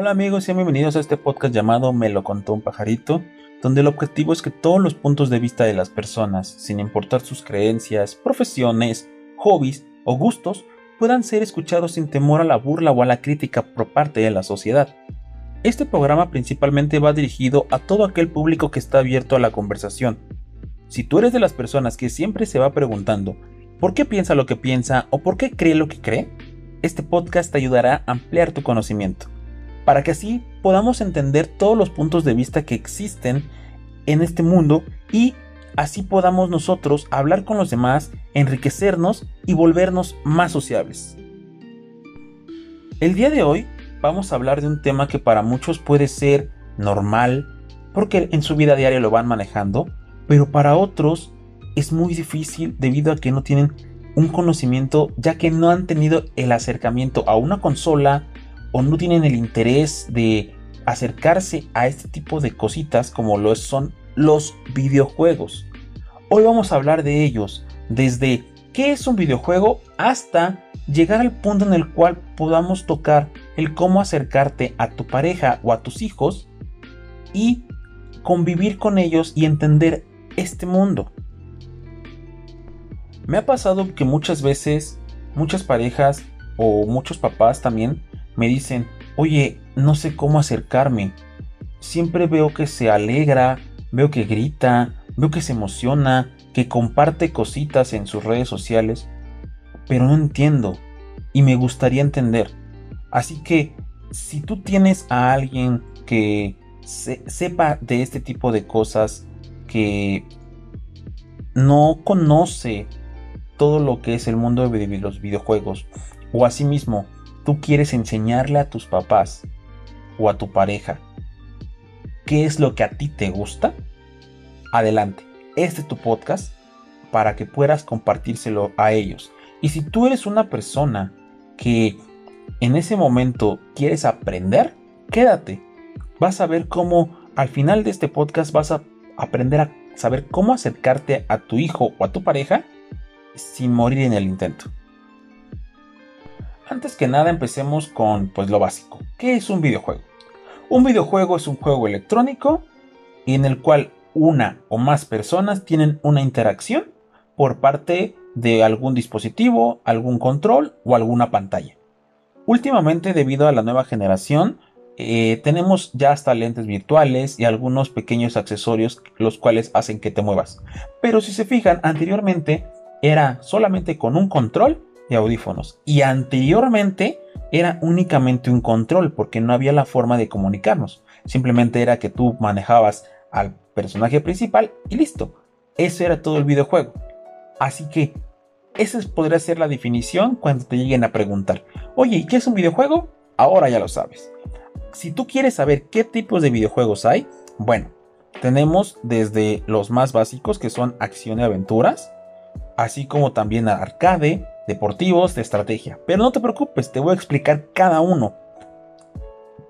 Hola amigos y bienvenidos a este podcast llamado Me lo contó un pajarito, donde el objetivo es que todos los puntos de vista de las personas, sin importar sus creencias, profesiones, hobbies o gustos, puedan ser escuchados sin temor a la burla o a la crítica por parte de la sociedad. Este programa principalmente va dirigido a todo aquel público que está abierto a la conversación. Si tú eres de las personas que siempre se va preguntando por qué piensa lo que piensa o por qué cree lo que cree, este podcast te ayudará a ampliar tu conocimiento, para que así podamos entender todos los puntos de vista que existen en este mundo y así podamos nosotros hablar con los demás, enriquecernos y volvernos más sociables. El día de hoy vamos a hablar de un tema que para muchos puede ser normal, porque en su vida diaria lo van manejando, pero para otros es muy difícil debido a que no tienen un conocimiento ya que no han tenido el acercamiento a una consola o no tienen el interés de acercarse a este tipo de cositas como lo son los videojuegos. Hoy vamos a hablar de ellos, desde qué es un videojuego hasta llegar al punto en el cual podamos tocar el cómo acercarte a tu pareja o a tus hijos y convivir con ellos y entender este mundo. Me ha pasado que muchas veces muchas parejas o muchos papás también me dicen, oye, no sé cómo acercarme. Siempre veo que se alegra, veo que grita, veo que se emociona, que comparte cositas en sus redes sociales, pero no entiendo y me gustaría entender. Así que si tú tienes a alguien que sepa de este tipo de cosas, que no conoce todo lo que es el mundo de los videojuegos, o asimismo tú quieres enseñarle a tus papás o a tu pareja qué es lo que a ti te gusta, adelante, este es tu podcast para que puedas compartírselo a ellos. Y si tú eres una persona que en ese momento quieres aprender, quédate. Vas a ver cómo al final de este podcast vas a aprender a saber cómo acercarte a tu hijo o a tu pareja sin morir en el intento. Antes que nada empecemos con pues lo básico. ¿Qué es un videojuego? Un videojuego es un juego electrónico en el cual una o más personas tienen una interacción por parte de algún dispositivo, algún control o alguna pantalla. Últimamente, debido a la nueva generación, eh, tenemos ya hasta lentes virtuales y algunos pequeños accesorios los cuales hacen que te muevas. Pero si se fijan, anteriormente era solamente con un control de audífonos y anteriormente era únicamente un control porque no había la forma de comunicarnos. Simplemente era que tú manejabas al personaje principal y listo. Eso era todo el videojuego. Así que esa podría ser la definición cuando te lleguen a preguntar, oye, ¿y qué es un videojuego? Ahora ya lo sabes. Si tú quieres saber qué tipos de videojuegos hay, bueno, tenemos desde los más básicos que son acción y aventuras, así como también arcade, deportivos, de estrategia. Pero no te preocupes, te voy a explicar cada uno.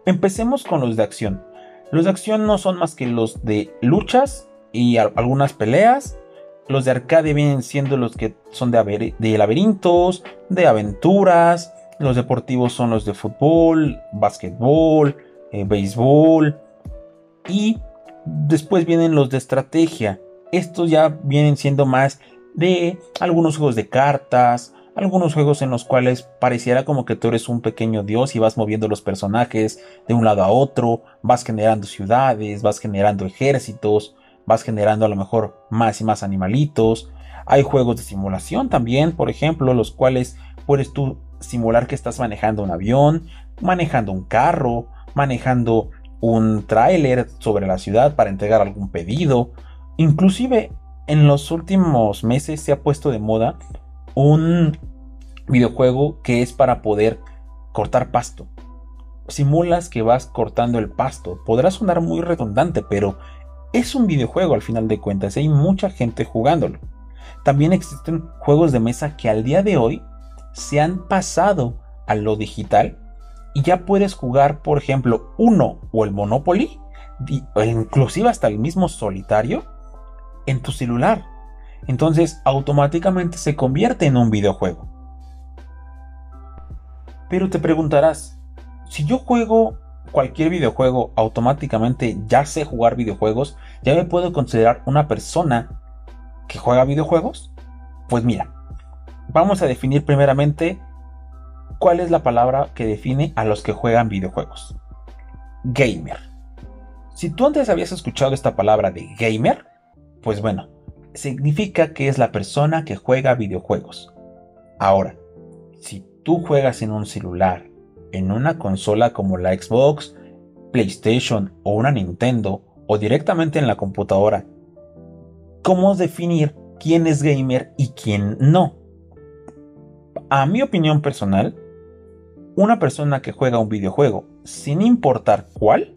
Empecemos con los de acción. Los de acción no son más que los de luchas y algunas peleas, los de arcade vienen siendo los que son de, de laberintos, de aventuras. Los deportivos son los de fútbol, básquetbol, eh, béisbol. Y después vienen los de estrategia. Estos ya vienen siendo más de algunos juegos de cartas, algunos juegos en los cuales pareciera como que tú eres un pequeño dios y vas moviendo los personajes de un lado a otro, vas generando ciudades, vas generando ejércitos, vas generando a lo mejor más y más animalitos. Hay juegos de simulación también, por ejemplo, los cuales puedes tú simular que estás manejando un avión, manejando un carro, manejando un tráiler sobre la ciudad para entregar algún pedido. Inclusive en los últimos meses se ha puesto de moda un videojuego que es para poder cortar pasto. Simulas que vas cortando el pasto. Podrá sonar muy redundante, pero es un videojuego al final de cuentas, hay mucha gente jugándolo. También existen juegos de mesa que al día de hoy se han pasado a lo digital y ya puedes jugar, por ejemplo, uno o el Monopoly, inclusive hasta el mismo solitario, en tu celular. Entonces automáticamente se convierte en un videojuego. Pero te preguntarás, si yo juego cualquier videojuego automáticamente ya sé jugar videojuegos, ya me puedo considerar una persona que juega videojuegos. Pues mira, vamos a definir primeramente cuál es la palabra que define a los que juegan videojuegos. Gamer. Si tú antes habías escuchado esta palabra de gamer, pues bueno, significa que es la persona que juega videojuegos. Ahora, si tú juegas en un celular, en una consola como la Xbox, PlayStation o una Nintendo, o directamente en la computadora, ¿cómo definir quién es gamer y quién no? A mi opinión personal, una persona que juega un videojuego, sin importar cuál,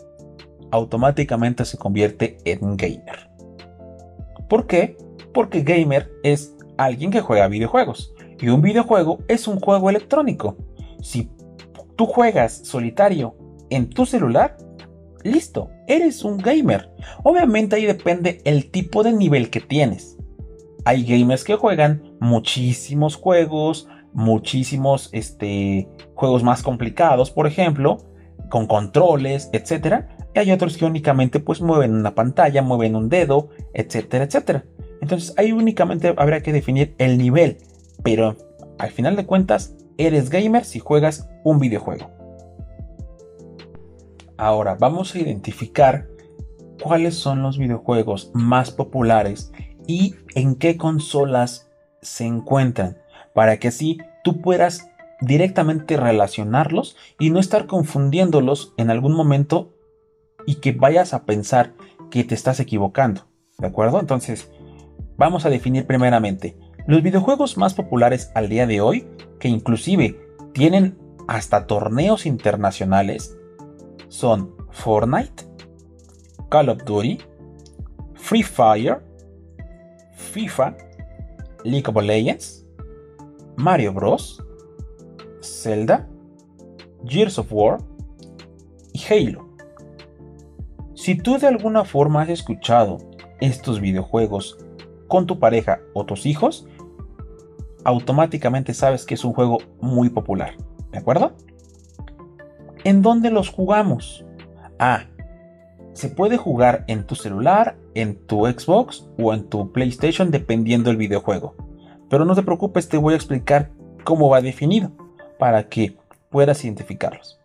automáticamente se convierte en gamer. ¿Por qué? Porque gamer es alguien que juega videojuegos. Y un videojuego es un juego electrónico. Si tú juegas solitario en tu celular, listo, eres un gamer. Obviamente ahí depende el tipo de nivel que tienes. Hay gamers que juegan muchísimos juegos, muchísimos este, juegos más complicados, por ejemplo, con controles, etc. Y hay otros que únicamente pues mueven una pantalla, mueven un dedo, etcétera, etcétera. Entonces ahí únicamente habrá que definir el nivel, pero al final de cuentas eres gamer si juegas un videojuego. Ahora vamos a identificar cuáles son los videojuegos más populares y en qué consolas se encuentran para que así tú puedas directamente relacionarlos y no estar confundiéndolos en algún momento y que vayas a pensar que te estás equivocando. ¿De acuerdo? Entonces, vamos a definir primeramente los videojuegos más populares al día de hoy, que inclusive tienen hasta torneos internacionales, son Fortnite, Call of Duty, Free Fire, FIFA, League of Legends, Mario Bros, Zelda, Gears of War y Halo. Si tú de alguna forma has escuchado estos videojuegos con tu pareja o tus hijos, automáticamente sabes que es un juego muy popular. ¿De acuerdo? ¿En dónde los jugamos? Ah, se puede jugar en tu celular, en tu Xbox o en tu PlayStation dependiendo del videojuego. Pero no te preocupes, te voy a explicar cómo va definido para que puedas identificarlos.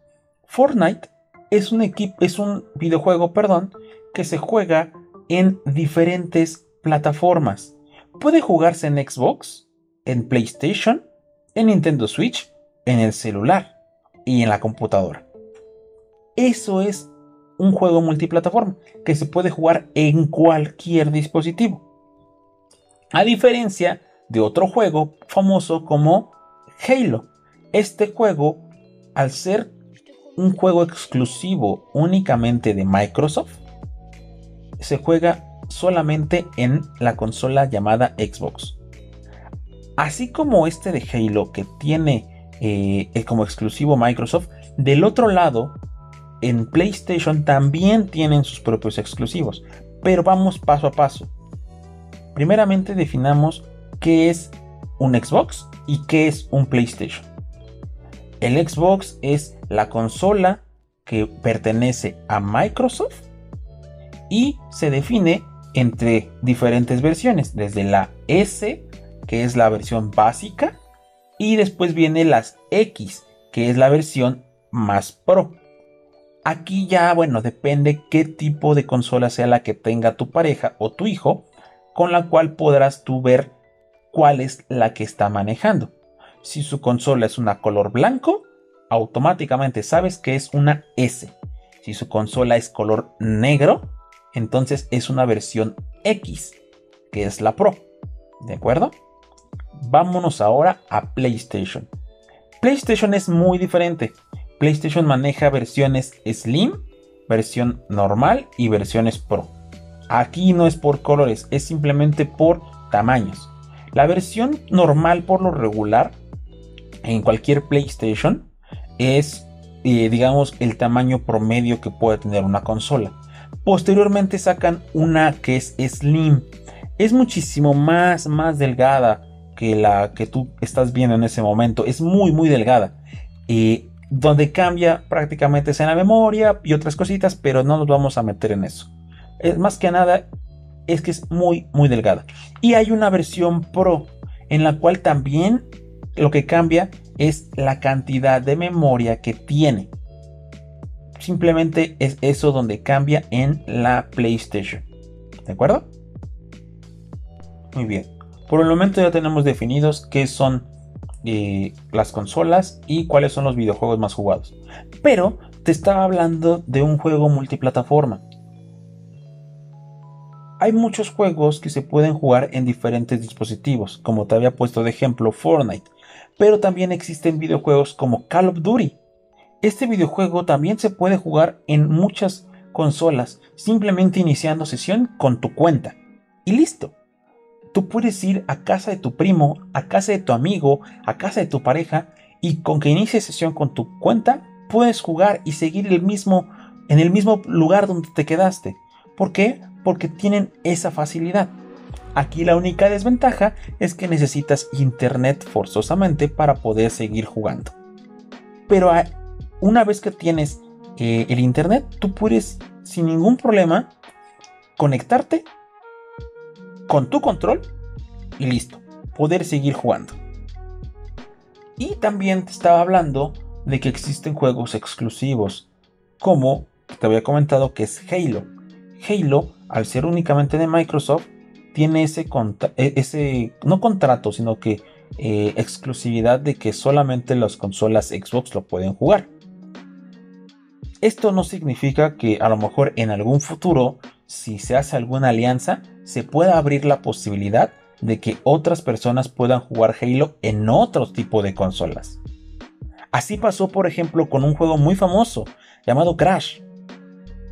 Fortnite es un, equipo, es un videojuego perdón, que se juega en diferentes plataformas. Puede jugarse en Xbox, en PlayStation, en Nintendo Switch, en el celular y en la computadora. Eso es un juego multiplataforma que se puede jugar en cualquier dispositivo. A diferencia de otro juego famoso como Halo. Este juego, al ser un juego exclusivo únicamente de Microsoft, se juega solamente en la consola llamada Xbox. Así como este de Halo que tiene eh, como exclusivo Microsoft, del otro lado, en PlayStation también tienen sus propios exclusivos. Pero vamos paso a paso. Primeramente definamos qué es un Xbox y qué es un PlayStation. El Xbox es la consola que pertenece a Microsoft y se define entre diferentes versiones, desde la S, que es la versión básica, y después viene las X, que es la versión más pro. Aquí ya, bueno, depende qué tipo de consola sea la que tenga tu pareja o tu hijo, con la cual podrás tú ver cuál es la que está manejando. Si su consola es una color blanco, automáticamente sabes que es una S. Si su consola es color negro, entonces es una versión X, que es la Pro. ¿De acuerdo? Vámonos ahora a PlayStation. PlayStation es muy diferente. PlayStation maneja versiones Slim, versión normal y versiones Pro. Aquí no es por colores, es simplemente por tamaños. La versión normal por lo regular en cualquier PlayStation es, eh, digamos, el tamaño promedio que puede tener una consola. Posteriormente sacan una que es Slim. Es muchísimo más, más delgada que la que tú estás viendo en ese momento. Es muy, muy delgada. Eh, donde cambia prácticamente es en la memoria y otras cositas, pero no nos vamos a meter en eso. Es más que nada es que es muy muy delgada. Y hay una versión Pro en la cual también lo que cambia es la cantidad de memoria que tiene. Simplemente es eso donde cambia en la PlayStation. ¿De acuerdo? Muy bien. Por el momento ya tenemos definidos qué son eh, las consolas y cuáles son los videojuegos más jugados. Pero te estaba hablando de un juego multiplataforma. Hay muchos juegos que se pueden jugar en diferentes dispositivos, como te había puesto de ejemplo Fortnite, pero también existen videojuegos como Call of Duty. Este videojuego también se puede jugar en muchas consolas, simplemente iniciando sesión con tu cuenta. Y listo. Tú puedes ir a casa de tu primo, a casa de tu amigo, a casa de tu pareja y con que inicies sesión con tu cuenta puedes jugar y seguir el mismo en el mismo lugar donde te quedaste. ¿Por qué? porque tienen esa facilidad. Aquí la única desventaja es que necesitas internet forzosamente para poder seguir jugando. Pero una vez que tienes eh, el internet, tú puedes sin ningún problema conectarte con tu control y listo, poder seguir jugando. Y también te estaba hablando de que existen juegos exclusivos, como te había comentado que es Halo. Halo al ser únicamente de Microsoft, tiene ese, e, ese no contrato, sino que eh, exclusividad de que solamente las consolas Xbox lo pueden jugar. Esto no significa que a lo mejor en algún futuro, si se hace alguna alianza, se pueda abrir la posibilidad de que otras personas puedan jugar Halo en otro tipo de consolas. Así pasó, por ejemplo, con un juego muy famoso llamado Crash.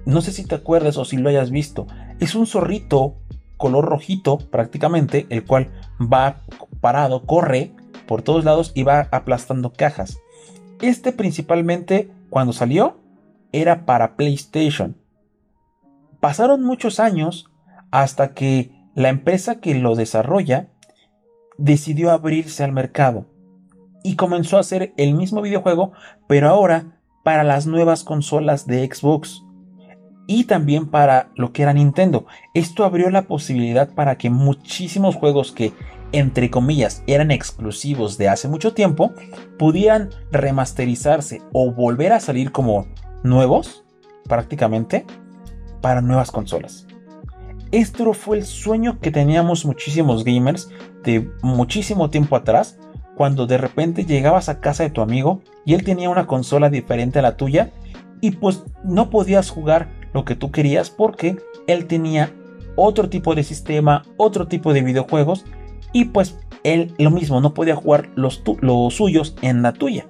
No sé si te acuerdas o si lo hayas visto. Es un zorrito color rojito prácticamente, el cual va parado, corre por todos lados y va aplastando cajas. Este principalmente cuando salió era para PlayStation. Pasaron muchos años hasta que la empresa que lo desarrolla decidió abrirse al mercado y comenzó a hacer el mismo videojuego, pero ahora para las nuevas consolas de Xbox y también para lo que era Nintendo. Esto abrió la posibilidad para que muchísimos juegos que entre comillas eran exclusivos de hace mucho tiempo pudieran remasterizarse o volver a salir como nuevos prácticamente para nuevas consolas. Esto fue el sueño que teníamos muchísimos gamers de muchísimo tiempo atrás, cuando de repente llegabas a casa de tu amigo y él tenía una consola diferente a la tuya y pues no podías jugar lo que tú querías porque él tenía otro tipo de sistema, otro tipo de videojuegos y pues él lo mismo, no podía jugar los, suyos en la tuya.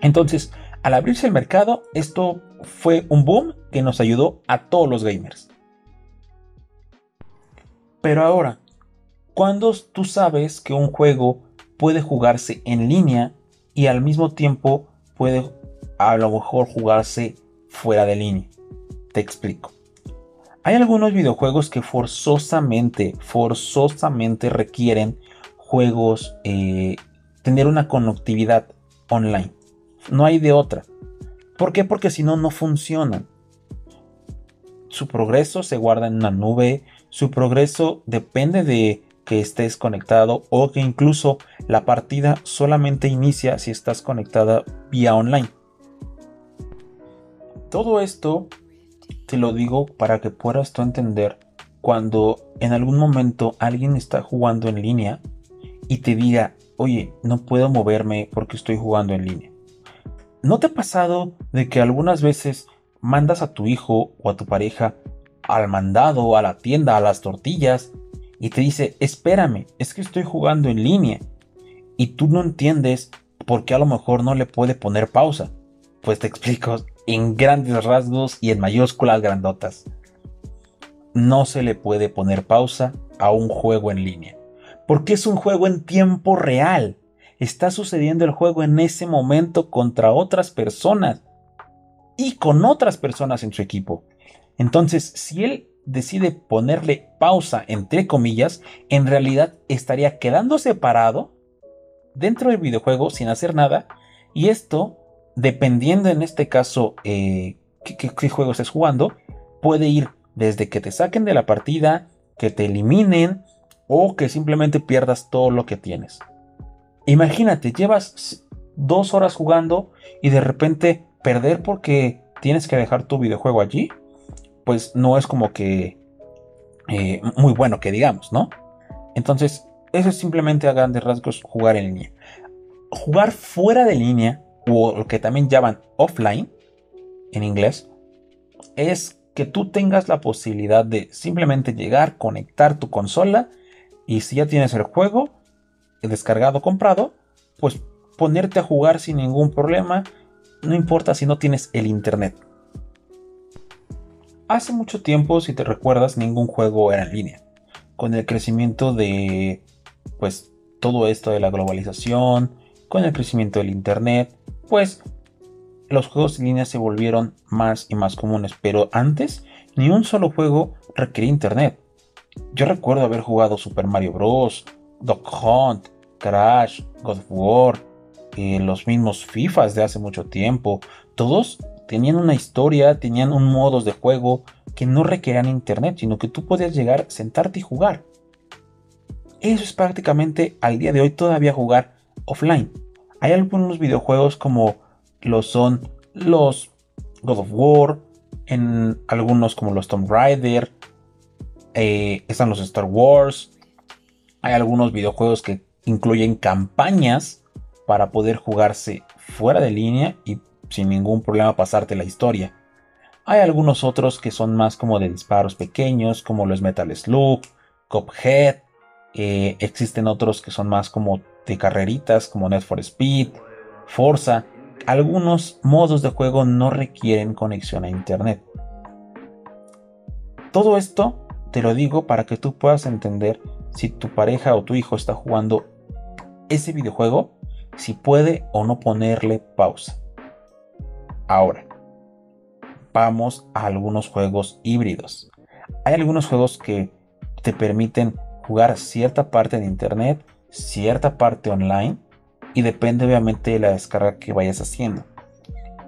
Entonces, al abrirse el mercado, esto fue un boom que nos ayudó a todos los gamers. Pero ahora, cuando tú sabes que un juego puede jugarse en línea y al mismo tiempo puede a lo mejor jugarse fuera de línea? Te explico. Hay algunos videojuegos que forzosamente, forzosamente requieren juegos, eh, tener una conectividad online. No hay de otra. ¿Por qué? Porque si no, no funcionan. Su progreso se guarda en una nube, su progreso depende de que estés conectado o que incluso la partida solamente inicia si estás conectada vía online. Todo esto te lo digo para que puedas tú entender cuando en algún momento alguien está jugando en línea y te diga, oye, no puedo moverme porque estoy jugando en línea. ¿No te ha pasado de que algunas veces mandas a tu hijo o a tu pareja al mandado, a la tienda, a las tortillas y te dice, espérame, es que estoy jugando en línea y tú no entiendes por qué a lo mejor no le puede poner pausa? Pues te explico, en grandes rasgos y en mayúsculas grandotas. No se le puede poner pausa a un juego en línea, porque es un juego en tiempo real. Está sucediendo el juego en ese momento contra otras personas y con otras personas en su equipo. Entonces, si él decide ponerle pausa, entre comillas, en realidad estaría quedando separado dentro del videojuego sin hacer nada y esto dependiendo en este caso eh, qué, juego estés jugando, puede ir desde que te saquen de la partida, que te eliminen o que simplemente pierdas todo lo que tienes. Imagínate, llevas dos horas jugando y de repente perder porque tienes que dejar tu videojuego allí, pues no es como que eh, muy bueno que digamos, ¿no? Entonces, eso es simplemente a grandes rasgos jugar en línea. Jugar fuera de línea, o lo que también llaman offline, en inglés, es que tú tengas la posibilidad de simplemente llegar, conectar tu consola y si ya tienes el juego descargado, comprado, pues ponerte a jugar sin ningún problema, no importa si no tienes el internet. Hace mucho tiempo, si te recuerdas, ningún juego era en línea. Con el crecimiento de, pues, todo esto de la globalización, con el crecimiento del internet, pues los juegos en línea se volvieron más y más comunes, pero antes ni un solo juego requería internet. Yo recuerdo haber jugado Super Mario Bros., Dog Hunt, Crash, God of War, eh, los mismos FIFAs de hace mucho tiempo. Todos tenían una historia, tenían un modos de juego que no requerían internet, sino que tú podías llegar, sentarte y jugar. Eso es prácticamente al día de hoy todavía jugar offline. Hay algunos videojuegos como lo son los God of War, en algunos como los Tomb Raider, eh, están los Star Wars, hay algunos videojuegos que incluyen campañas para poder jugarse fuera de línea y sin ningún problema pasarte la historia. Hay algunos otros que son más como de disparos pequeños, como los Metal Slug, Cuphead. Eh, existen otros que son más como de carreritas, como Net for Speed, Forza algunos modos de juego no requieren conexión a internet. Todo esto te lo digo para que tú puedas entender si tu pareja o tu hijo está jugando ese videojuego, si puede o no ponerle pausa. Ahora, vamos a algunos juegos híbridos. Hay algunos juegos que te permiten jugar cierta parte de internet, cierta parte online y depende obviamente de la descarga que vayas haciendo.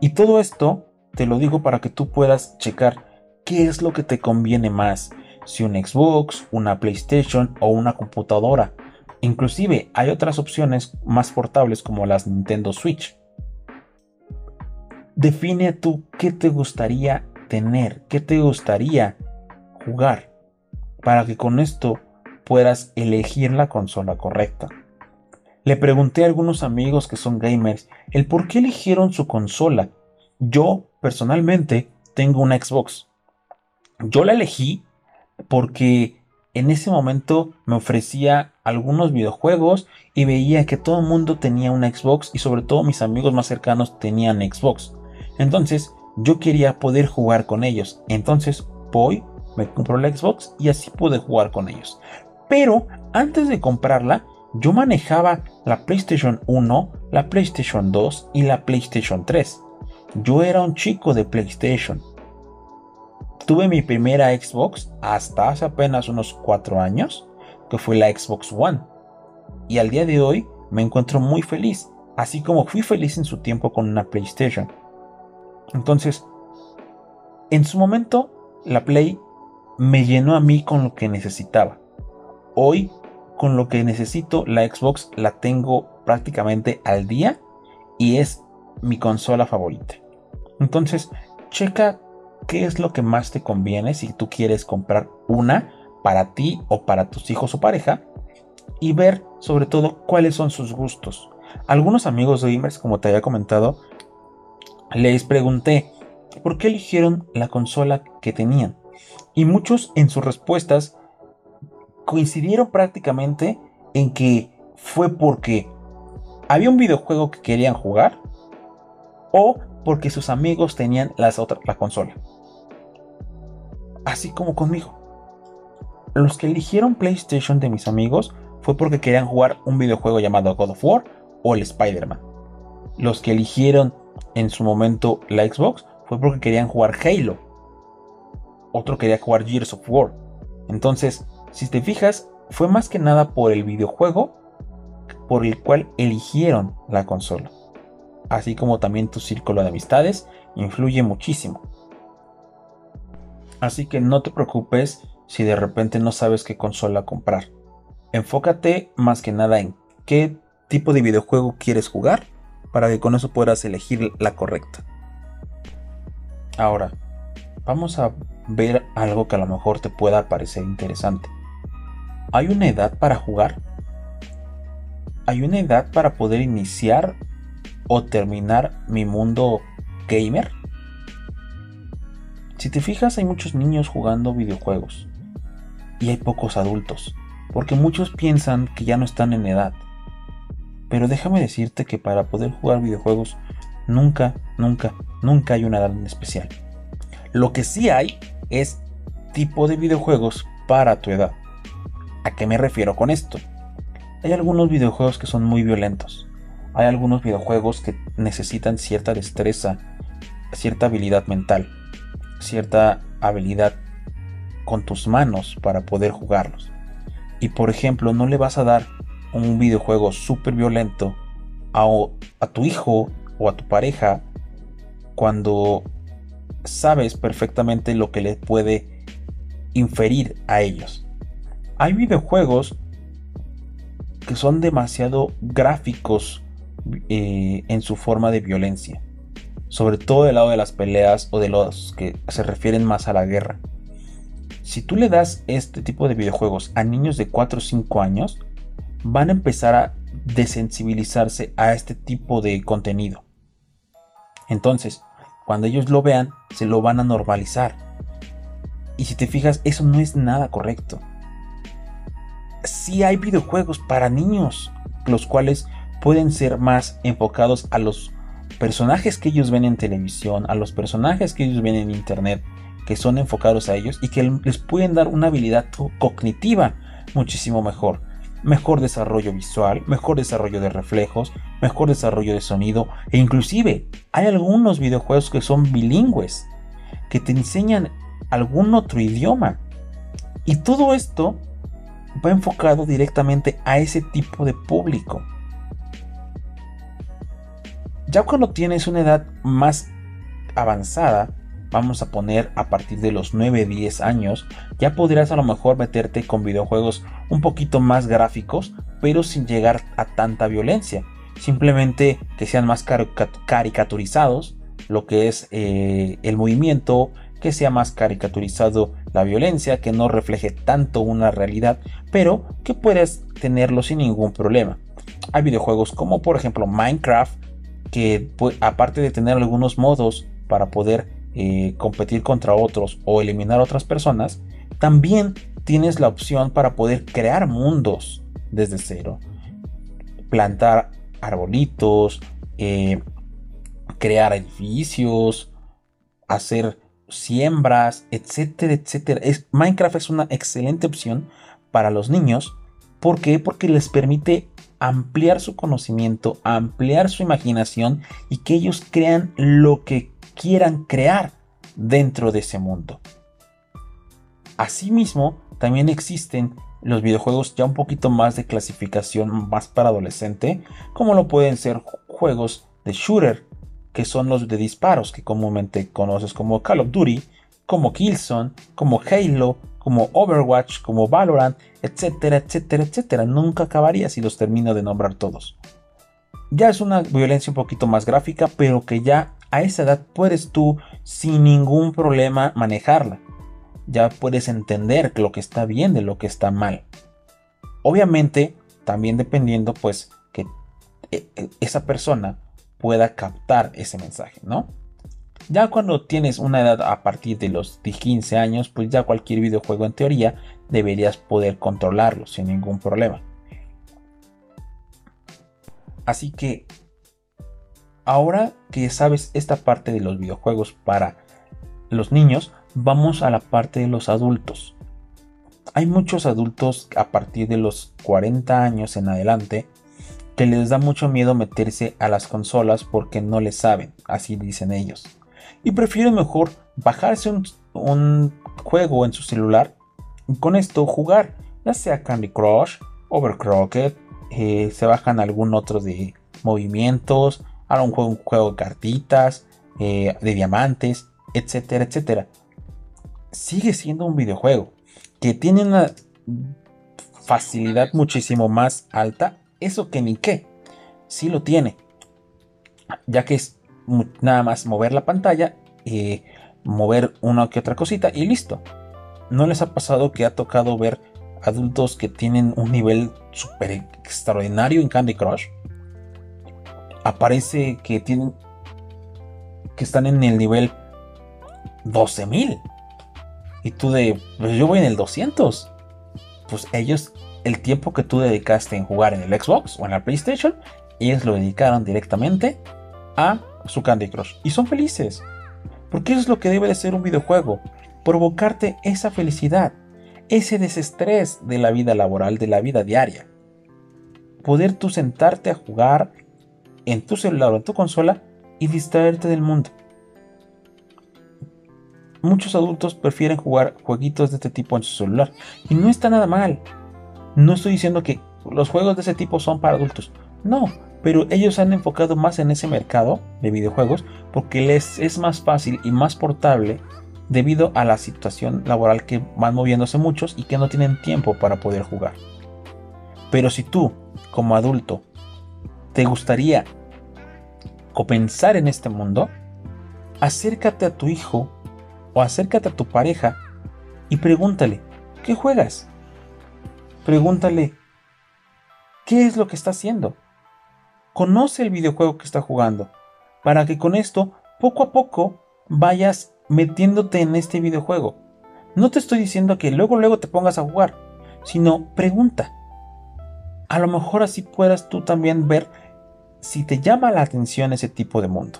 Y todo esto te lo digo para que tú puedas checar qué es lo que te conviene más, si un Xbox, una PlayStation o una computadora. Inclusive hay otras opciones más portables como las Nintendo Switch. Define tú qué te gustaría tener, qué te gustaría jugar, para que con esto puedas elegir la consola correcta. Le pregunté a algunos amigos que son gamers el por qué eligieron su consola. Yo, personalmente, tengo una Xbox. Yo la elegí porque en ese momento me ofrecía algunos videojuegos y veía que todo el mundo tenía una Xbox y sobre todo mis amigos más cercanos tenían Xbox. Entonces yo quería poder jugar con ellos. Entonces voy, me compro la Xbox y así pude jugar con ellos. Pero antes de comprarla, yo manejaba la PlayStation 1, la PlayStation 2 y la PlayStation 3. Yo era un chico de PlayStation. Tuve mi primera Xbox hasta hace apenas unos 4 años, que fue la Xbox One. Y al día de hoy me encuentro muy feliz, así como fui feliz en su tiempo con una PlayStation. Entonces, en su momento, la Play me llenó a mí con lo que necesitaba. Hoy con lo que necesito, la Xbox la tengo prácticamente al día y es mi consola favorita. Entonces, checa qué es lo que más te conviene si tú quieres comprar una para ti o para tus hijos o pareja y ver sobre todo cuáles son sus gustos. Algunos amigos de gamers, como te había comentado, les pregunté por qué eligieron la consola que tenían. Y muchos en sus respuestas coincidieron prácticamente en que fue porque había un videojuego que querían jugar o porque sus amigos tenían las la consola. Así como conmigo. Los que eligieron PlayStation de mis amigos fue porque querían jugar un videojuego llamado God of War o el Spider-Man. Los que eligieron en su momento la Xbox fue porque querían jugar Halo. Otro quería jugar Gears of War. Entonces, si te fijas, fue más que nada por el videojuego por el cual eligieron la consola. así como también tu círculo de amistades, influye muchísimo. Así que no te preocupes si de repente no sabes qué consola comprar. Enfócate más que nada en qué tipo de videojuego quieres jugar para que con eso puedas elegir la correcta. Ahora, vamos a ver algo que a lo mejor te pueda parecer interesante. ¿Hay una edad para jugar? ¿Hay una edad para poder iniciar o terminar mi mundo gamer? Si te fijas, hay muchos niños jugando videojuegos y hay pocos adultos, porque muchos piensan que ya no están en edad. Pero déjame decirte que para poder jugar videojuegos nunca, nunca, nunca hay una edad en especial. Lo que sí hay es tipo de videojuegos para tu edad. ¿A qué me refiero con esto? Hay algunos videojuegos que son muy violentos. Hay algunos videojuegos que necesitan cierta destreza, cierta habilidad mental, cierta habilidad con tus manos para poder jugarlos. Y por ejemplo, no le vas a dar un videojuego súper violento a, a tu hijo o a tu pareja cuando sabes perfectamente lo que le puede inferir a ellos. Hay videojuegos que son demasiado gráficos eh, en su forma de violencia, sobre todo del lado de las peleas o de los que se refieren más a la guerra. Si tú le das este tipo de videojuegos a niños de 4 o 5 años, van a empezar a desensibilizarse a este tipo de contenido. Entonces, cuando ellos lo vean, se lo van a normalizar. Y si te fijas, eso no es nada correcto. Si hay videojuegos para niños, los cuales pueden ser más enfocados a los personajes que ellos ven en televisión, a los personajes que ellos ven en internet, que son enfocados a ellos y que les pueden dar una habilidad cognitiva muchísimo mejor mejor desarrollo visual, mejor desarrollo de reflejos, mejor desarrollo de sonido e inclusive hay algunos videojuegos que son bilingües, que te enseñan algún otro idioma. Y todo esto va enfocado directamente a ese tipo de público. Ya cuando tienes una edad más avanzada, vamos a poner a partir de los 9-10 años, ya podrías a lo mejor meterte con videojuegos un poquito más gráficos, pero sin llegar a tanta violencia. Simplemente que sean más caricaturizados lo que es eh, el movimiento, que sea más caricaturizado la violencia, que no refleje tanto una realidad, pero que puedas tenerlo sin ningún problema. Hay videojuegos como por ejemplo Minecraft, que aparte de tener algunos modos para poder eh, competir contra otros o eliminar otras personas, también tienes la opción para poder crear mundos desde cero. Plantar arbolitos, eh, crear edificios, hacer siembras, etcétera, etcétera. Es, Minecraft es una excelente opción para los niños. ¿Por qué? Porque les permite ampliar su conocimiento, ampliar su imaginación y que ellos crean lo que quieran crear dentro de ese mundo. Asimismo, también existen los videojuegos ya un poquito más de clasificación más para adolescente, como lo pueden ser juegos de shooter, que son los de disparos, que comúnmente conoces como Call of Duty, como Killzone, como Halo, como Overwatch, como Valorant, etcétera, etcétera, etcétera. Nunca acabaría si los termino de nombrar todos. Ya es una violencia un poquito más gráfica, pero que ya a esa edad puedes tú sin ningún problema manejarla. Ya puedes entender lo que está bien de lo que está mal. Obviamente, también dependiendo pues que eh, eh, esa persona pueda captar ese mensaje, ¿no? Ya cuando tienes una edad a partir de los 15 años, pues ya cualquier videojuego en teoría deberías poder controlarlo sin ningún problema. Así que Ahora que sabes esta parte de los videojuegos para los niños, vamos a la parte de los adultos. Hay muchos adultos a partir de los 40 años en adelante que les da mucho miedo meterse a las consolas porque no les saben, así dicen ellos. Y prefieren mejor bajarse un, juego en su celular y con esto jugar, ya sea Candy Crush, Overclocked, eh, se bajan algún otro de movimientos, Ahora un juego, un juego de cartitas, eh, de diamantes, etcétera, etcétera. Sigue siendo un videojuego que tiene una facilidad muchísimo más alta. Eso que ni qué. Sí lo tiene. Ya que es nada más mover la pantalla, y mover una que otra cosita y listo. ¿No les ha pasado que ha tocado ver adultos que tienen un nivel súper extraordinario en Candy Crush? Aparece que tienen que están en el nivel 12.000. Y tú de, pues yo voy en el 200. Pues ellos, el tiempo que tú dedicaste en jugar en el Xbox o en la PlayStation, ellos lo dedicaron directamente a su Candy Crush. Y son felices. Porque eso es lo que debe de ser un videojuego. Provocarte esa felicidad. Ese desestrés de la vida laboral, de la vida diaria. Poder tú sentarte a jugar en tu celular o en tu consola y distraerte del mundo. Muchos adultos prefieren jugar jueguitos de este tipo en su celular. Y no está nada mal. No estoy diciendo que los juegos de ese tipo son para adultos. No, pero ellos han enfocado más en ese mercado de videojuegos porque les es más fácil y más portable debido a la situación laboral que van moviéndose muchos y que no tienen tiempo para poder jugar. Pero si tú, como adulto, te gustaría comenzar en este mundo, acércate a tu hijo o acércate a tu pareja y pregúntale, ¿qué juegas? Pregúntale, ¿qué es lo que está haciendo? Conoce el videojuego que está jugando, para que con esto, poco a poco, vayas metiéndote en este videojuego. No te estoy diciendo que luego luego te pongas a jugar, sino pregunta. A lo mejor así puedas tú también ver si te llama la atención ese tipo de mundo.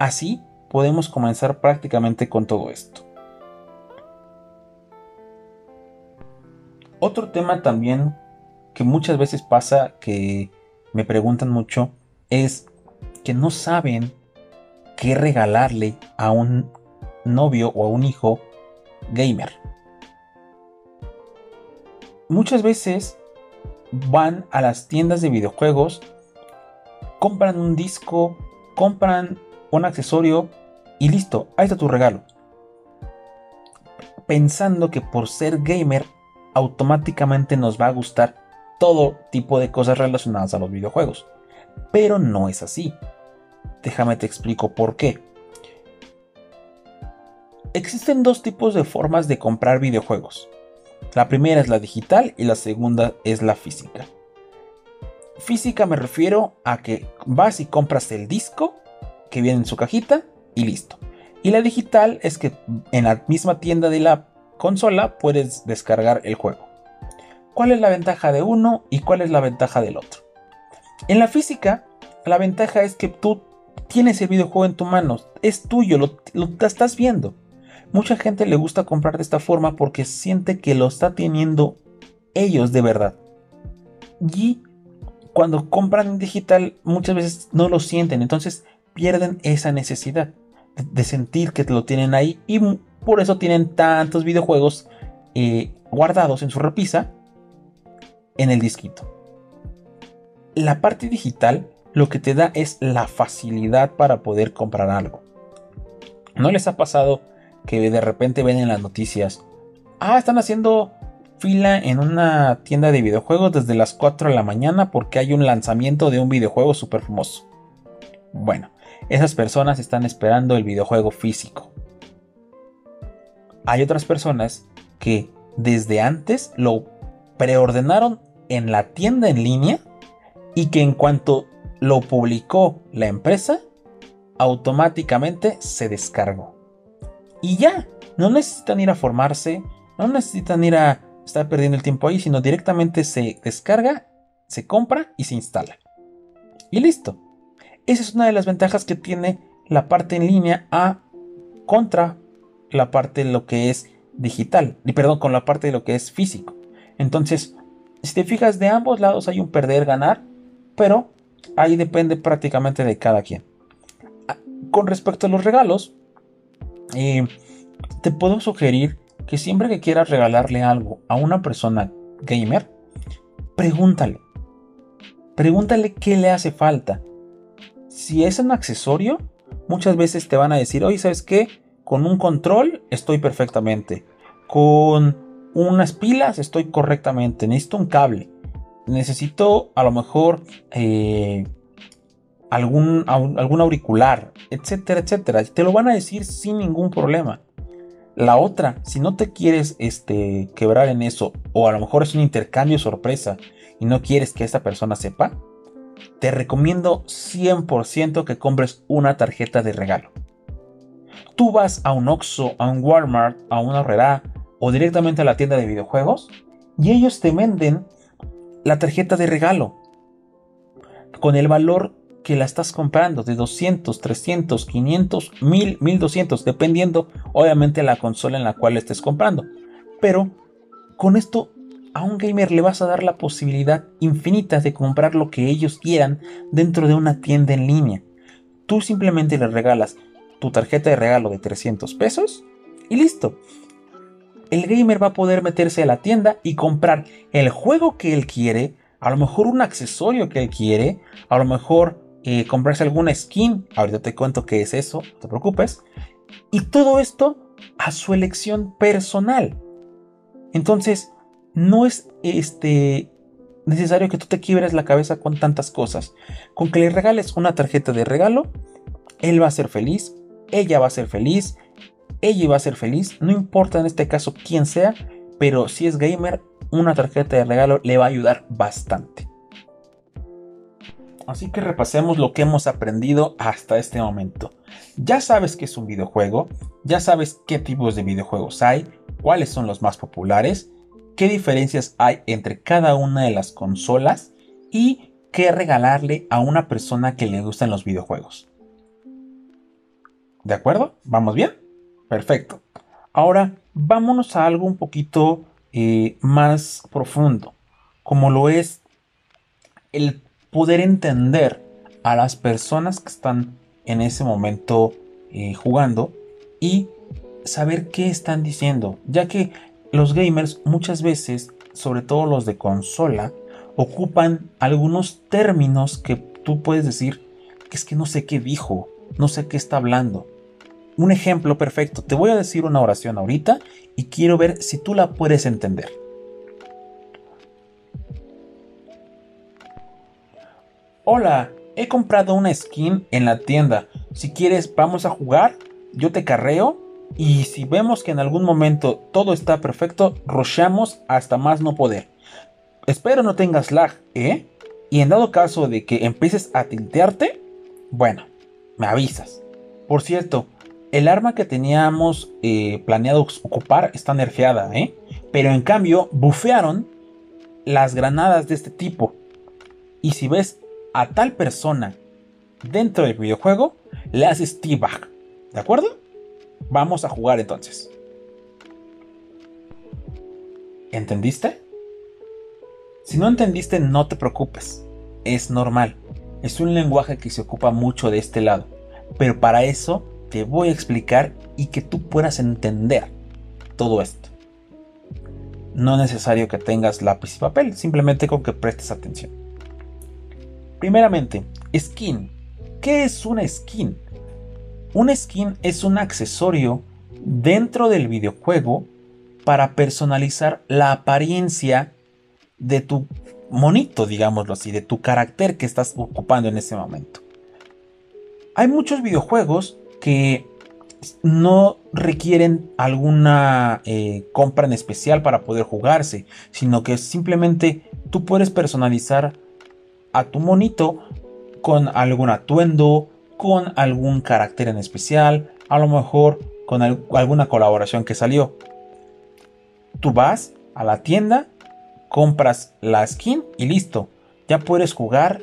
Así podemos comenzar prácticamente con todo esto. Otro tema también que muchas veces pasa que me preguntan mucho es que no saben qué regalarle a un novio o a un hijo gamer. Muchas veces van a las tiendas de videojuegos, compran un disco, compran un accesorio y listo, ahí está tu regalo. Pensando que por ser gamer automáticamente nos va a gustar todo tipo de cosas relacionadas a los videojuegos. Pero no es así. Déjame te explico por qué. Existen dos tipos de formas de comprar videojuegos. La primera es la digital y la segunda es la física. Física me refiero a que vas y compras el disco que viene en su cajita y listo. Y la digital es que en la misma tienda de la consola puedes descargar el juego. ¿Cuál es la ventaja de uno y cuál es la ventaja del otro? En la física, la ventaja es que tú tienes el videojuego en tu mano, es tuyo, lo, estás viendo. Mucha gente le gusta comprar de esta forma porque siente que lo está teniendo ellos de verdad. Y cuando compran en digital muchas veces no lo sienten, entonces pierden esa necesidad de sentir que lo tienen ahí y por eso tienen tantos videojuegos eh, guardados en su repisa en el disquito. La parte digital lo que te da es la facilidad para poder comprar algo. ¿No les ha pasado que de repente ven en las noticias, ah, están haciendo fila en una tienda de videojuegos desde las 4 de la mañana porque hay un lanzamiento de un videojuego súper famoso? Bueno, esas personas están esperando el videojuego físico. Hay otras personas que desde antes lo preordenaron en la tienda en línea y que en cuanto lo publicó la empresa, automáticamente se descargó. Y ya, no necesitan ir a formarse, no necesitan ir a estar perdiendo el tiempo ahí, sino directamente se descarga, se compra y se instala. Y listo. Esa es una de las ventajas que tiene la parte en línea a contra la parte de lo que es digital, y perdón, con la parte de lo que es físico. Entonces, si te fijas, de ambos lados hay un perder-ganar, pero ahí depende prácticamente de cada quien. Ah, con respecto a los regalos, eh, te puedo sugerir que siempre que quieras regalarle algo a una persona gamer, pregúntale. Pregúntale qué le hace falta. Si es un accesorio, muchas veces te van a decir, oye, ¿sabes qué? Con un control estoy perfectamente. Con unas pilas estoy correctamente. Necesito un cable. Necesito a lo mejor eh, algún, algún auricular, etcétera, etcétera. Te lo van a decir sin ningún problema. La otra, si no te quieres este, quebrar en eso, o a lo mejor es un intercambio sorpresa y no quieres que esta persona sepa, te recomiendo 100% que compres una tarjeta de regalo. Tú vas a un Oxxo, a un Walmart, a una Herrera o directamente a la tienda de videojuegos y ellos te venden la tarjeta de regalo con el valor que la estás comprando de 200, 300, 500, 1000, 1200, dependiendo obviamente la consola en la cual estés comprando. Pero con esto a un gamer le vas a dar la posibilidad infinita de comprar lo que ellos quieran dentro de una tienda en línea. Tú simplemente le regalas tu tarjeta de regalo de 300 pesos y listo. El gamer va a poder meterse a la tienda y comprar el juego que él quiere, a lo mejor un accesorio que él quiere, a lo mejor eh, comprarse alguna skin, ahorita te cuento qué es eso, no te preocupes, y todo esto a su elección personal. Entonces, no es este necesario que tú te quiebres la cabeza con tantas cosas. Con que le regales una tarjeta de regalo, él va a ser feliz, ella va a ser feliz, ella va a ser feliz, no importa en este caso quién sea, pero si es gamer, una tarjeta de regalo le va a ayudar bastante. Así que repasemos lo que hemos aprendido hasta este momento. Ya sabes que es un videojuego, ya sabes qué tipos de videojuegos hay, cuáles son los más populares, qué diferencias hay entre cada una de las consolas y qué regalarle a una persona que le gustan los videojuegos. ¿De acuerdo? ¿Vamos bien? Perfecto. Ahora vámonos a algo un poquito eh, más profundo, como lo es el poder entender a las personas que están en ese momento eh, jugando y saber qué están diciendo, ya que los gamers muchas veces, sobre todo los de consola, ocupan algunos términos que tú puedes decir que es que no sé qué dijo, no sé qué está hablando. Un ejemplo perfecto, te voy a decir una oración ahorita y quiero ver si tú la puedes entender. Hola, he comprado una skin en la tienda. Si quieres, vamos a jugar. Yo te carreo. Y si vemos que en algún momento todo está perfecto, rochamos hasta más no poder. Espero no tengas lag, ¿eh? Y en dado caso de que empieces a tiltearte, bueno, me avisas. Por cierto, el arma que teníamos eh, planeado ocupar está nerfeada, ¿eh? Pero en cambio, bufearon las granadas de este tipo. Y si ves a tal persona dentro del videojuego, le haces T-Bag. ¿De acuerdo? Vamos a jugar entonces. ¿Entendiste? Si no entendiste, no te preocupes. Es normal. Es un lenguaje que se ocupa mucho de este lado. Pero para eso te voy a explicar y que tú puedas entender todo esto. No es necesario que tengas lápiz y papel, simplemente con que prestes atención. Primeramente, skin. ¿Qué es una skin? Un skin es un accesorio dentro del videojuego para personalizar la apariencia de tu monito, digámoslo así, de tu carácter que estás ocupando en ese momento. Hay muchos videojuegos que no requieren alguna eh, compra en especial para poder jugarse, sino que simplemente tú puedes personalizar a tu monito con algún atuendo, con algún carácter en especial, a lo mejor con alguna colaboración que salió. Tú vas a la tienda, compras la skin y listo. Ya puedes jugar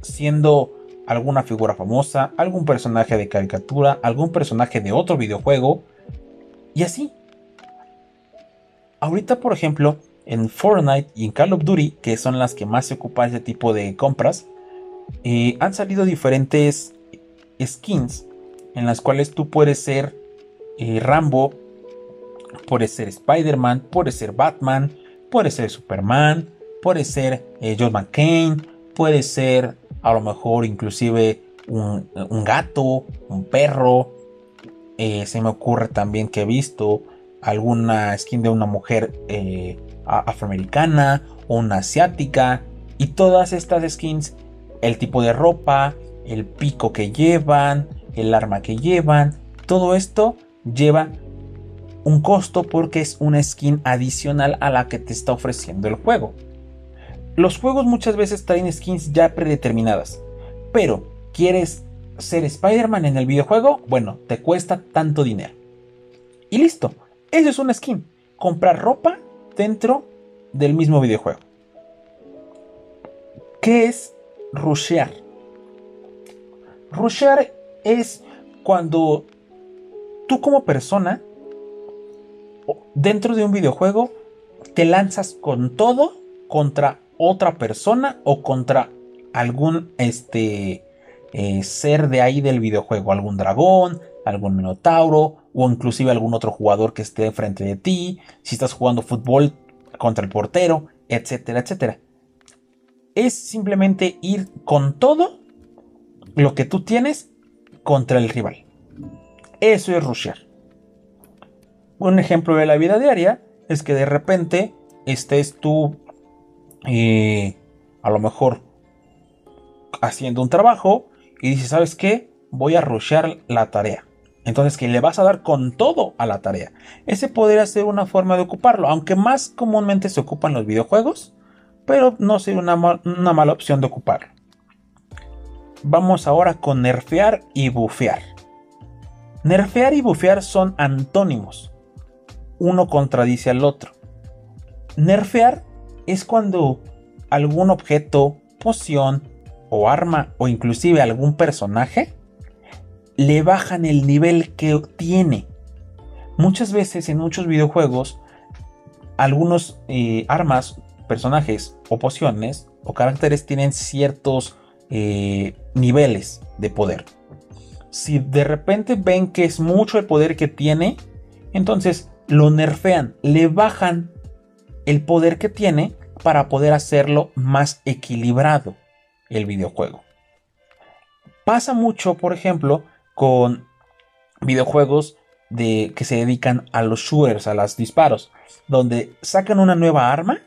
siendo alguna figura famosa, algún personaje de caricatura, algún personaje de otro videojuego y así. Ahorita, por ejemplo, en Fortnite y en Call of Duty, que son las que más se ocupan ese tipo de compras, eh, han salido diferentes skins en las cuales tú puedes ser eh, Rambo, puedes ser Spider-Man, puedes ser Batman, puedes ser Superman, puedes ser eh, John McCain, puedes ser a lo mejor inclusive un, gato, un perro. Eh, se me ocurre también que he visto alguna skin de una mujer eh, afroamericana o una asiática. Y todas estas skins, el tipo de ropa, el pico que llevan, el arma que llevan, todo esto lleva un costo porque es una skin adicional a la que te está ofreciendo el juego. Los juegos muchas veces traen skins ya predeterminadas, pero ¿quieres ser Spider-Man en el videojuego? Bueno, te cuesta tanto dinero. Y listo, eso es una skin. Comprar ropa dentro del mismo videojuego. ¿Qué es rushear? Rushear es cuando tú como persona dentro de un videojuego te lanzas con todo contra otra persona o contra algún este eh, ser de ahí del videojuego, algún dragón, algún minotauro o inclusive algún otro jugador que esté frente de ti, si estás jugando fútbol contra el portero, etcétera, etcétera. Es simplemente ir con todo lo que tú tienes contra el rival. Eso es rushear. Un ejemplo de la vida diaria es que de repente estés tú eh, a lo mejor haciendo un trabajo y dices, ¿sabes qué? Voy a rushear la tarea. Entonces que le vas a dar con todo a la tarea. Ese podría ser una forma de ocuparlo, aunque más comúnmente se ocupan los videojuegos, pero no sería una, una mala opción de ocuparlo. Vamos ahora con nerfear y bufear. Nerfear y bufear son antónimos uno contradice al otro. Nerfear es cuando algún objeto, poción o arma o inclusive algún personaje le bajan el nivel que tiene. Muchas veces en muchos videojuegos algunos eh, armas, personajes o pociones o caracteres tienen ciertos eh, niveles de poder. Si de repente ven que es mucho el poder que tiene, entonces lo nerfean, le bajan el poder que tiene para poder hacerlo más equilibrado el videojuego. Pasa mucho, por ejemplo, con videojuegos de, que se dedican a los shooters, a los disparos, donde sacan una nueva arma,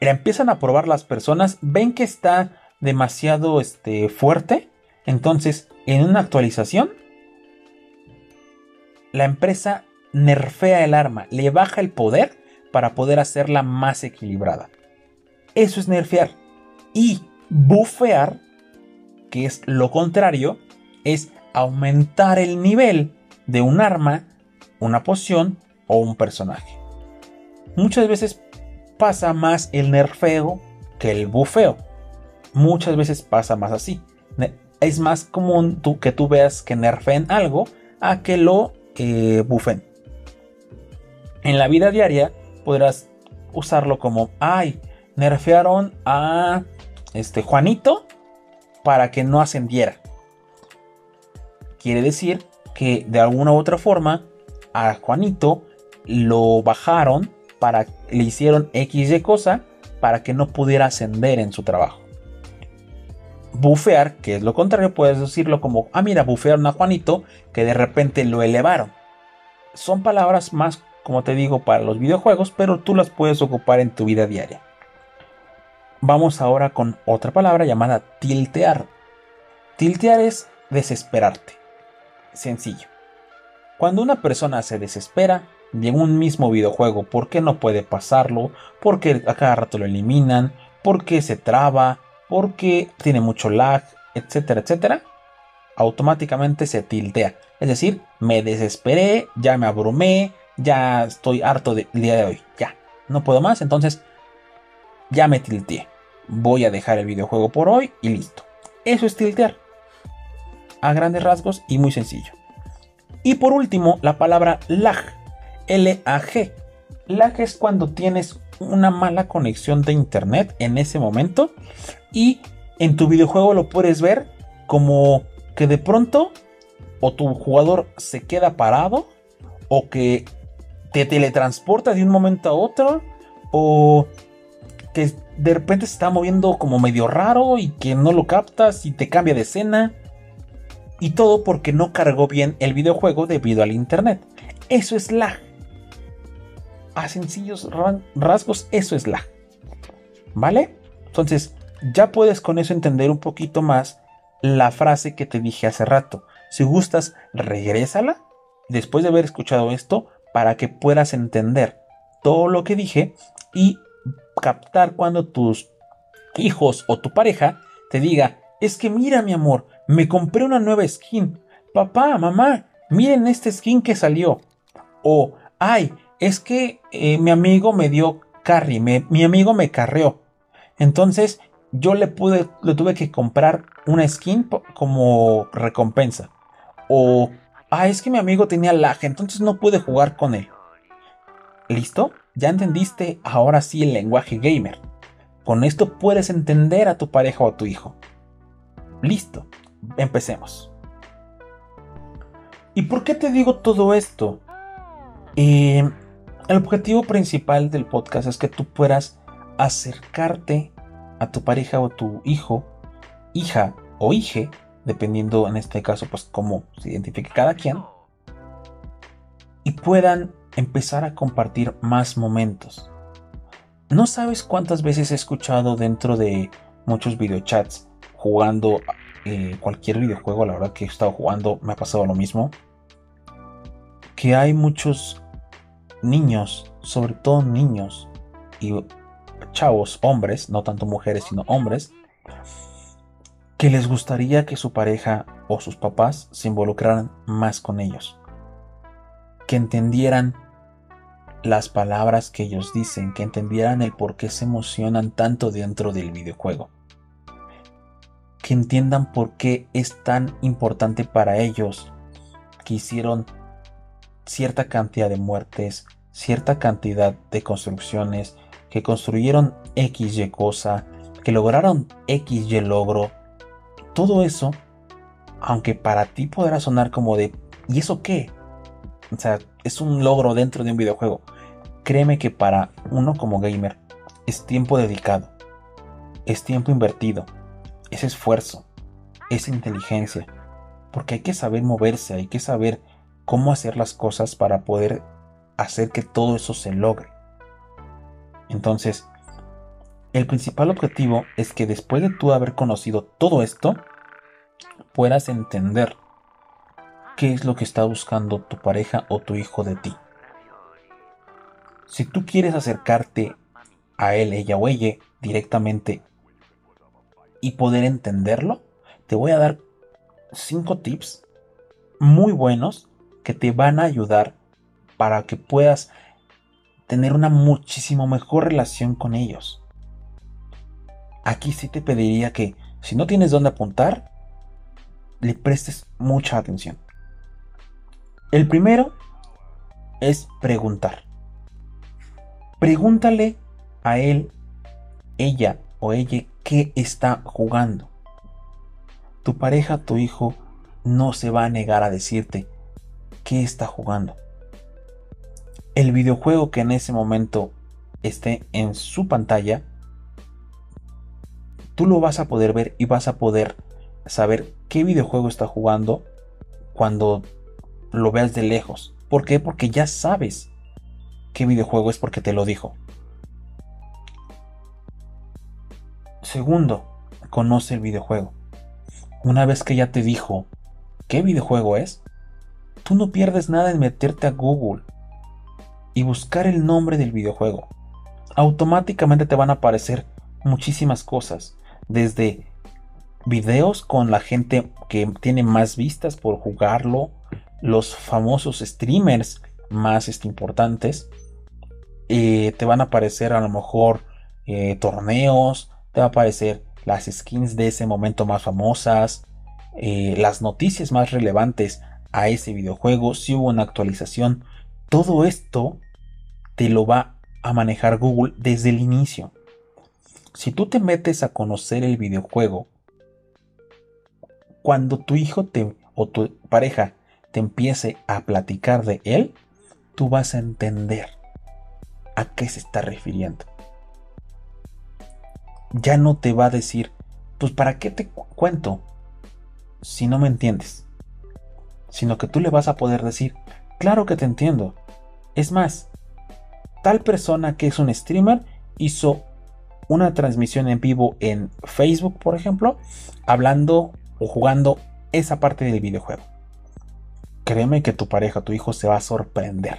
la empiezan a probar las personas, ven que está demasiado este, fuerte, entonces en una actualización, la empresa nerfea el arma, le baja el poder para poder hacerla más equilibrada. Eso es nerfear. Y bufear, que es lo contrario, es aumentar el nivel de un arma, una poción o un personaje. Muchas veces pasa más el nerfeo que el bufeo. Muchas veces pasa más así. Es más común que tú veas que nerfeen algo a que lo eh, bufen en la vida diaria podrás usarlo como, ay, nerfearon a este Juanito para que no ascendiera. Quiere decir que de alguna u otra forma a Juanito lo bajaron para le hicieron X de cosa para que no pudiera ascender en su trabajo. Bufear, que es lo contrario, puedes decirlo como, ah, mira, bufearon a Juanito, que de repente lo elevaron. Son palabras más como te digo, para los videojuegos, pero tú las puedes ocupar en tu vida diaria. Vamos ahora con otra palabra llamada tiltear. Tiltear es desesperarte. Sencillo. Cuando una persona se desespera de un mismo videojuego porque no puede pasarlo, porque a cada rato lo eliminan, porque se traba, porque tiene mucho lag, etcétera, etcétera, automáticamente se tiltea. Es decir, me desesperé, ya me abrumé, ya estoy harto del día de hoy, ya, no puedo más, entonces ya me tilteé. Voy a dejar el videojuego por hoy y listo. Eso es tiltear. A grandes rasgos y muy sencillo. Y por último, la palabra lag. L-A-G. Lag es cuando tienes una mala conexión de internet en ese momento y en tu videojuego lo puedes ver como que de pronto o tu jugador se queda parado o que te teletransporta de un momento a otro o que de repente se está moviendo como medio raro y que no lo captas y te cambia de escena. Y todo porque no cargó bien el videojuego debido al internet. Eso es lag. A sencillos rasgos, eso es lag. ¿Vale? Entonces, ya puedes con eso entender un poquito más la frase que te dije hace rato. Si gustas, regrésala después de haber escuchado esto para que puedas entender todo lo que dije y captar cuando tus hijos o tu pareja te diga, es que mira mi amor, me compré una nueva skin. Papá, mamá, miren este skin que salió. O, ay, es que eh, mi amigo me dio carry, mi amigo me carreó. Entonces yo le pude, le tuve que comprar una skin como recompensa. O, ah, es que mi amigo tenía lag, entonces no pude jugar con él. ¿Listo? Ya entendiste ahora sí el lenguaje gamer. Con esto puedes entender a tu pareja o a tu hijo. Listo, empecemos. ¿Y por qué te digo todo esto? Eh, el objetivo principal del podcast es que tú puedas acercarte a tu pareja o tu hijo, hija o hije, dependiendo en este caso pues cómo se identifique cada quien, y puedan empezar a compartir más momentos. No sabes cuántas veces he escuchado dentro de muchos videochats jugando eh, cualquier videojuego, la verdad que he estado jugando, me ha pasado lo mismo, que hay muchos niños, sobre todo niños y chavos, hombres, no tanto mujeres, sino hombres, que les gustaría que su pareja o sus papás se involucraran más con ellos, que entendieran las palabras que ellos dicen, que entendieran el por qué se emocionan tanto dentro del videojuego. Que entiendan por qué es tan importante para ellos que hicieron cierta cantidad de muertes, cierta cantidad de construcciones, que construyeron XY cosa, que lograron XY logro. Todo eso, aunque para ti podrá sonar como de, ¿y eso qué? O sea, es un logro dentro de un videojuego. Créeme que para uno como gamer es tiempo dedicado, es tiempo invertido, es esfuerzo, es inteligencia, porque hay que saber moverse, hay que saber cómo hacer las cosas para poder hacer que todo eso se logre. Entonces, el principal objetivo es que después de tú haber conocido todo esto, puedas entender qué es lo que está buscando tu pareja o tu hijo de ti. Si tú quieres acercarte a él, ella o ella directamente y poder entenderlo, te voy a dar cinco tips muy buenos que te van a ayudar para que puedas tener una muchísimo mejor relación con ellos. Aquí sí te pediría que si no tienes dónde apuntar, le prestes mucha atención. El primero es preguntar. Pregúntale a él, ella o ella qué está jugando. Tu pareja, tu hijo, no se va a negar a decirte qué está jugando. El videojuego que en ese momento esté en su pantalla, tú lo vas a poder ver y vas a poder saber qué videojuego está jugando cuando lo veas de lejos. ¿Por qué? Porque ya sabes qué videojuego es porque te lo dijo. Segundo, conoce el videojuego. Una vez que ya te dijo qué videojuego es, tú no pierdes nada en meterte a Google y buscar el nombre del videojuego. Automáticamente te van a aparecer muchísimas cosas, desde videos con la gente que tiene más vistas por jugarlo, los famosos streamers más este, importantes, eh, te van a aparecer a lo mejor eh, torneos, te va a aparecer las skins de ese momento más famosas, eh, las noticias más relevantes a ese videojuego, si hubo una actualización, todo esto te lo va a manejar Google desde el inicio. Si tú te metes a conocer el videojuego, cuando tu hijo te, o tu pareja te empiece a platicar de él, tú vas a entender a qué se está refiriendo. ya no te va a decir, pues ¿para qué te cuento si no me entiendes? Sino que tú le vas a poder decir, claro que te entiendo. Es más, tal persona que es un streamer hizo una transmisión en vivo en Facebook, por ejemplo, hablando o jugando esa parte del videojuego. Créeme que tu pareja, tu hijo se va a sorprender.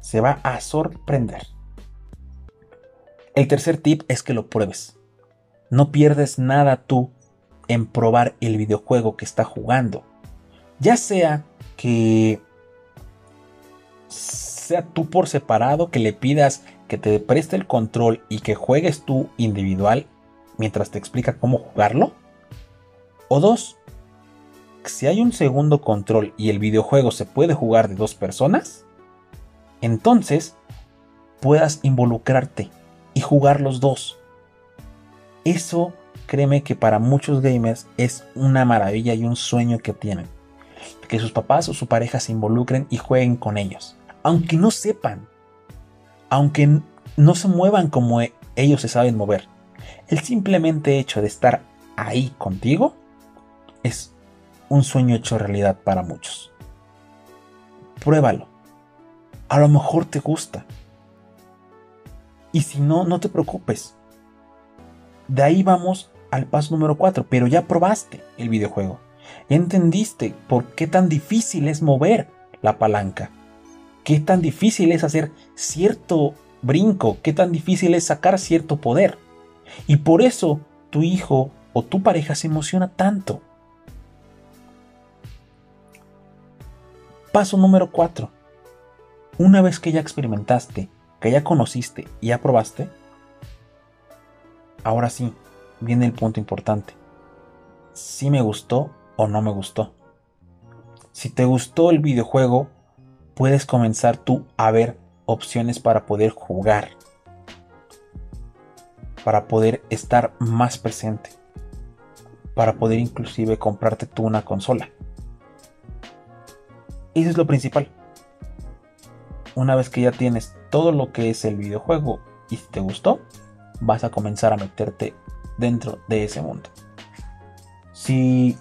Se va a sorprender. El tercer tip es que lo pruebes. No pierdes nada tú en probar el videojuego que está jugando. Ya sea que sea tú por separado, que le pidas que te preste el control y que juegues tú individual mientras te explica cómo jugarlo. O dos, si hay un segundo control y el videojuego se puede jugar de dos personas, entonces puedas involucrarte y jugar los dos. Eso, créeme que para muchos gamers es una maravilla y un sueño que tienen. Que sus papás o su pareja se involucren y jueguen con ellos. Aunque no sepan, aunque no se muevan como e, ellos se saben mover. El simplemente hecho de estar ahí contigo es un sueño hecho realidad para muchos. Pruébalo. A lo mejor te gusta. Y si no, no te preocupes. De ahí vamos al paso número 4, pero ya probaste el videojuego. Ya entendiste por qué tan difícil es mover la palanca. Qué tan difícil es hacer cierto brinco, qué tan difícil es sacar cierto poder. Y por eso tu hijo o tu pareja se emociona tanto. Paso número 4. Una vez que ya experimentaste, que ya conociste y ya probaste, ahora sí, viene el punto importante. Si me gustó o no me gustó. Si te gustó el videojuego, puedes comenzar tú a ver opciones para poder jugar, para poder estar más presente, para poder inclusive comprarte tú una consola. Eso es lo principal. Una vez que ya tienes todo lo que es el videojuego y te gustó, vas a comenzar a meterte dentro de ese mundo. Si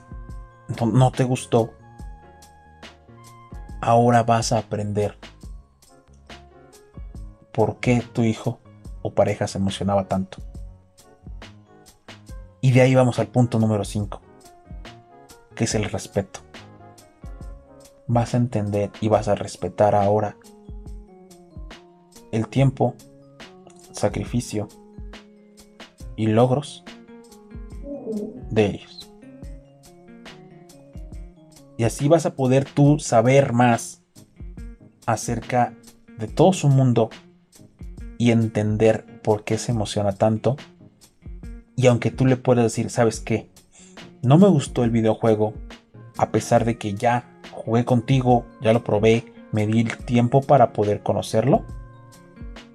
no te gustó, ahora vas a aprender por qué tu hijo o pareja se emocionaba tanto. Y de ahí vamos al punto número 5, que es el respeto. Vas a entender y vas a respetar ahora el tiempo, sacrificio y logros de ellos. Y así vas a poder tú saber más acerca de todo su mundo y entender por qué se emociona tanto. Y aunque tú le puedas decir, ¿sabes qué? No me gustó el videojuego, a pesar de que ya jugué contigo, ya lo probé, me di el tiempo para poder conocerlo,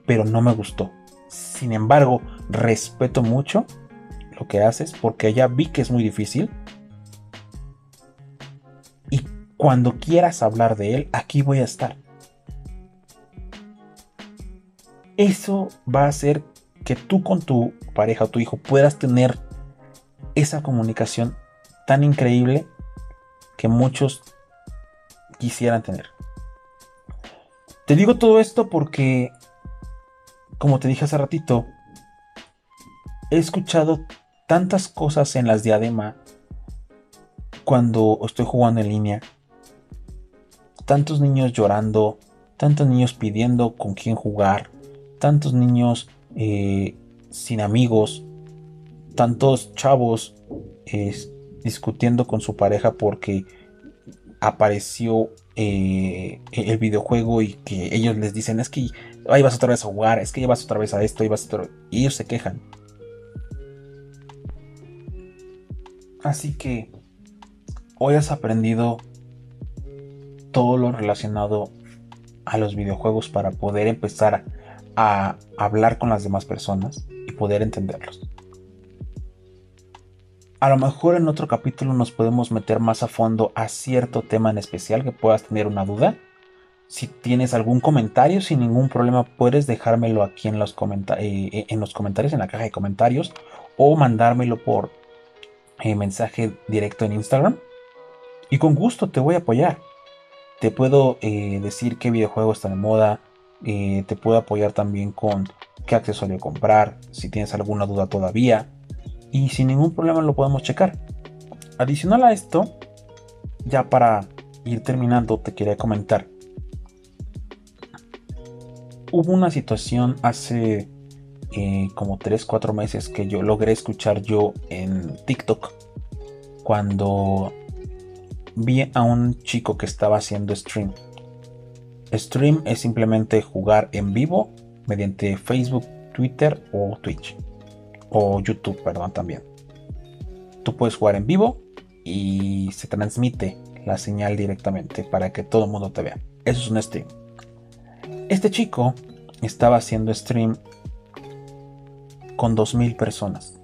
pero no me gustó. Sin embargo, respeto mucho lo que haces porque ya vi que es muy difícil. Cuando quieras hablar de él, aquí voy a estar. eso va a hacer que tú con tu pareja o tu hijo puedas tener esa comunicación tan increíble que muchos quisieran tener. Te digo todo esto porque, como te dije hace ratito, he escuchado tantas cosas en las diadema cuando estoy jugando en línea. Tantos niños llorando, tantos niños pidiendo con quién jugar, tantos niños eh, sin amigos, tantos chavos discutiendo con su pareja porque apareció eh, el videojuego y que ellos les dicen es que ahí vas otra vez a jugar, es que vas otra vez a esto, y vas otra y ellos se quejan. Así que hoy has aprendido todo lo relacionado a los videojuegos para poder empezar a hablar con las demás personas y poder entenderlos. A lo mejor en otro capítulo nos podemos meter más a fondo a cierto tema en especial que puedas tener una duda, Si tienes algún comentario, sin ningún problema, puedes dejármelo aquí en los, eh, los comentarios, en la caja de comentarios, o mandármelo por eh, mensaje directo en Instagram. Y con gusto te voy a apoyar. Te puedo eh, decir qué videojuego está de moda. te puedo apoyar también con qué accesorio comprar. Si tienes alguna duda todavía. Y sin ningún problema lo podemos checar. Adicional a esto, ya para ir terminando, te quería comentar hubo una situación hace eh, como 3-4 meses que yo logré escuchar yo en TikTok cuando vi a un chico que estaba haciendo stream. Stream es simplemente jugar en vivo mediante Facebook, Twitter o Twitch. O YouTube, perdón, también. Tú puedes jugar en vivo y se transmite la señal directamente para que todo el mundo te vea. Eso es un stream. Este chico estaba haciendo stream con 2.000 personas.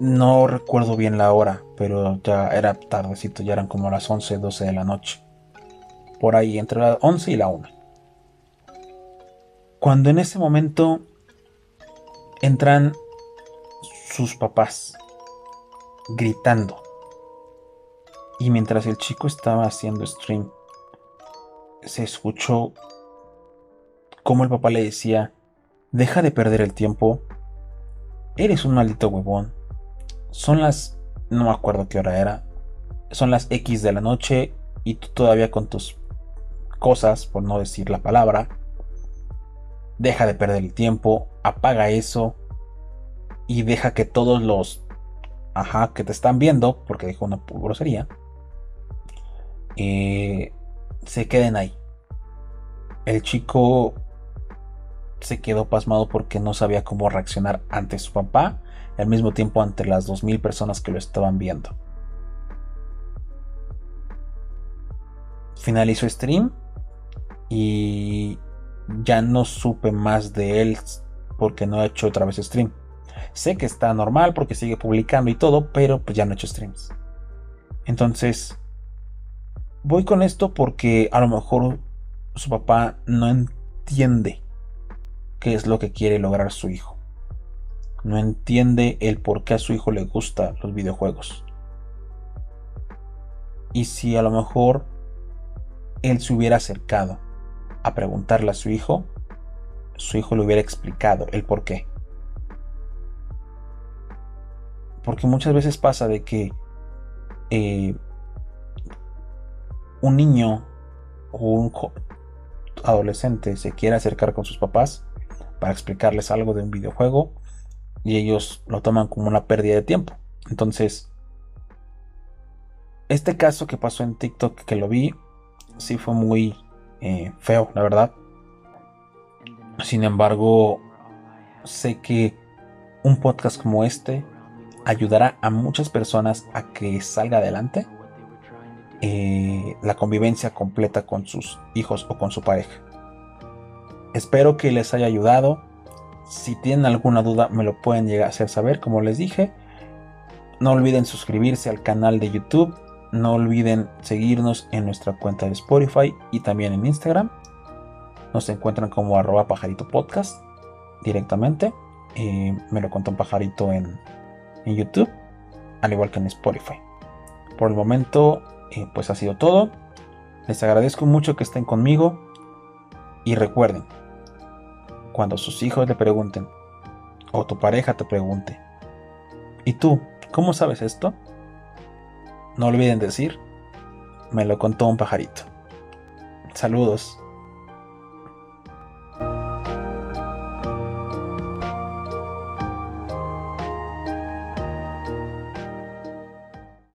No recuerdo bien la hora, pero ya era tardecito, ya eran como las 11, 12 de la noche. Por ahí, entre las 11 y la 1. Cuando en ese momento entran sus papás gritando. Y mientras el chico estaba haciendo stream, se escuchó como el papá le decía, deja de perder el tiempo, eres un maldito huevón, son las, no me acuerdo qué hora era, son las X de la noche y tú todavía con tus cosas, por no decir la palabra, deja de perder el tiempo, apaga eso y deja que todos los, ajá, que te están viendo, porque dijo una grosería, eh, se queden ahí. El chico se quedó pasmado porque no sabía cómo reaccionar ante su papá al mismo tiempo ante las 2.000 personas que lo estaban viendo. Finalizó stream y ya no supe más de él porque no ha hecho otra vez stream. Sé que está normal porque sigue publicando y todo, pero pues ya no ha hecho streams. Entonces, Voy con esto porque a lo mejor su papá no entiende qué es lo que quiere lograr su hijo. No entiende el por qué a su hijo le gustan los videojuegos. Y si a lo mejor él se hubiera acercado a preguntarle a su hijo, su hijo le hubiera explicado el por qué. Porque muchas veces pasa de que eh, un niño o un adolescente se quiere acercar con sus papás para explicarles algo de un videojuego y ellos lo toman como una pérdida de tiempo. Entonces, este caso que pasó en TikTok que lo vi, sí fue muy eh, feo, la verdad. Sin embargo, sé que un podcast como este ayudará a muchas personas a que salga adelante eh, la convivencia completa con sus hijos o con su pareja. Espero que les haya ayudado. Si tienen alguna duda me lo pueden llegar a hacer saber, como les dije. No olviden suscribirse al canal de YouTube. No olviden seguirnos en nuestra cuenta de Spotify y también en Instagram. Nos encuentran como arroba pajarito podcast directamente. Eh, me lo contó un pajarito en, en YouTube, al igual que en Spotify. Por el momento pues ha sido todo. Les agradezco mucho que estén conmigo. Y recuerden, cuando sus hijos le pregunten, o tu pareja te pregunte, ¿y tú cómo sabes esto? No olviden decir, me lo contó un pajarito. Saludos.